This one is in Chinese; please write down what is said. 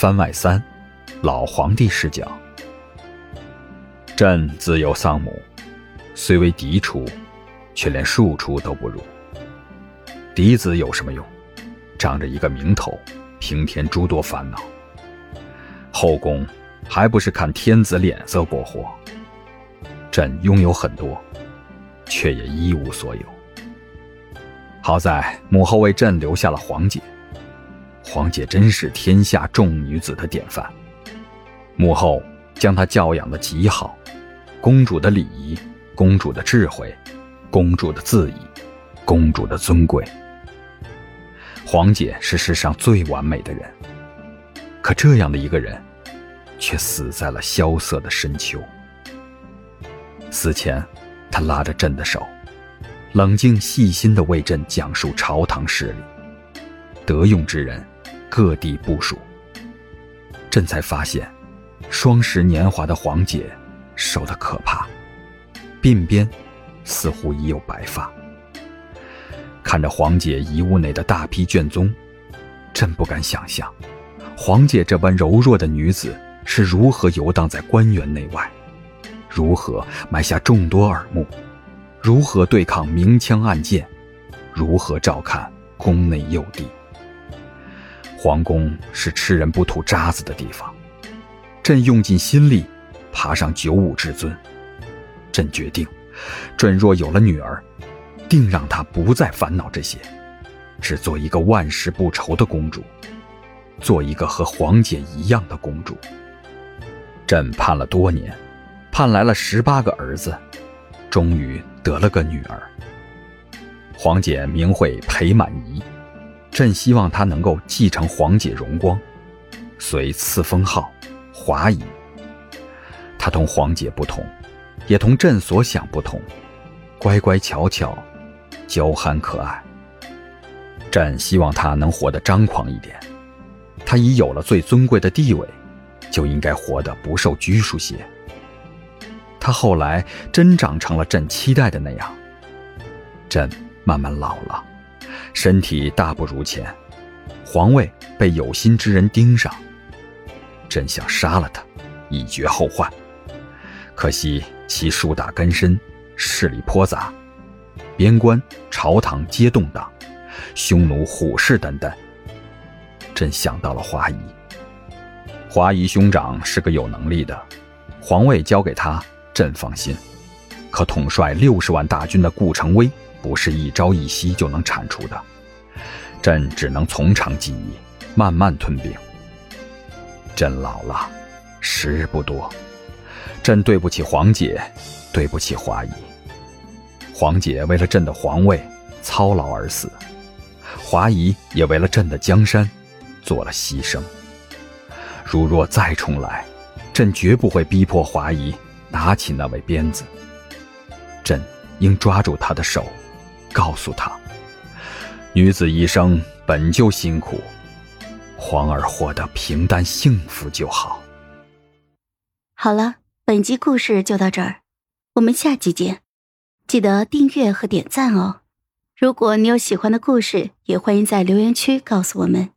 番外三：老皇帝视角。朕自幼丧母，虽为嫡出，却连庶出都不如。嫡子有什么用？仗着一个名头，平添诸多烦恼。后宫还不是看天子脸色过活？朕拥有很多，却也一无所有。好在母后为朕留下了皇姐，皇姐真是天下众女子的典范。母后将她教养的极好，公主的礼仪，公主的智慧，公主的自意，公主的尊贵。皇姐是世上最完美的人，可这样的一个人，却死在了萧瑟的深秋。死前，他拉着朕的手，冷静细心地为朕讲述朝堂事理。得用之人，各地部署。朕才发现，双十年华的皇姐瘦得可怕，鬓边似乎已有白发。看着皇姐遗物内的大批卷宗，朕不敢想象，皇姐这般柔弱的女子是如何游荡在官员内外。如何埋下众多耳目？如何对抗明枪暗箭？如何照看宫内幼弟？皇宫是吃人不吐渣子的地方。朕用尽心力，爬上九五至尊。朕决定，朕若有了女儿，定让她不再烦恼这些，只做一个万事不愁的公主，做一个和皇姐一样的公主。朕盼了多年。盼来了十八个儿子，终于得了个女儿。皇姐名讳裴满仪，朕希望她能够继承皇姐荣光，遂赐封号华仪。她同皇姐不同，也同朕所想不同，乖乖巧巧，娇憨可爱。朕希望她能活得张狂一点，她已有了最尊贵的地位，就应该活得不受拘束些。他后来真长成了朕期待的那样。朕慢慢老了，身体大不如前，皇位被有心之人盯上。朕想杀了他，以绝后患。可惜其树大根深，势力颇杂，边关、朝堂皆动荡，匈奴虎视眈眈。朕想到了华夷，华夷兄长是个有能力的，皇位交给他。朕放心，可统帅六十万大军的顾成威不是一朝一夕就能铲除的，朕只能从长计议，慢慢吞并。朕老了，时日不多，朕对不起皇姐，对不起华姨。皇姐为了朕的皇位操劳而死，华姨也为了朕的江山做了牺牲。如若再重来，朕绝不会逼迫华姨。拿起那位鞭子，朕应抓住她的手，告诉他：女子一生本就辛苦，皇儿活得平淡幸福就好。好了，本集故事就到这儿，我们下集见，记得订阅和点赞哦。如果你有喜欢的故事，也欢迎在留言区告诉我们。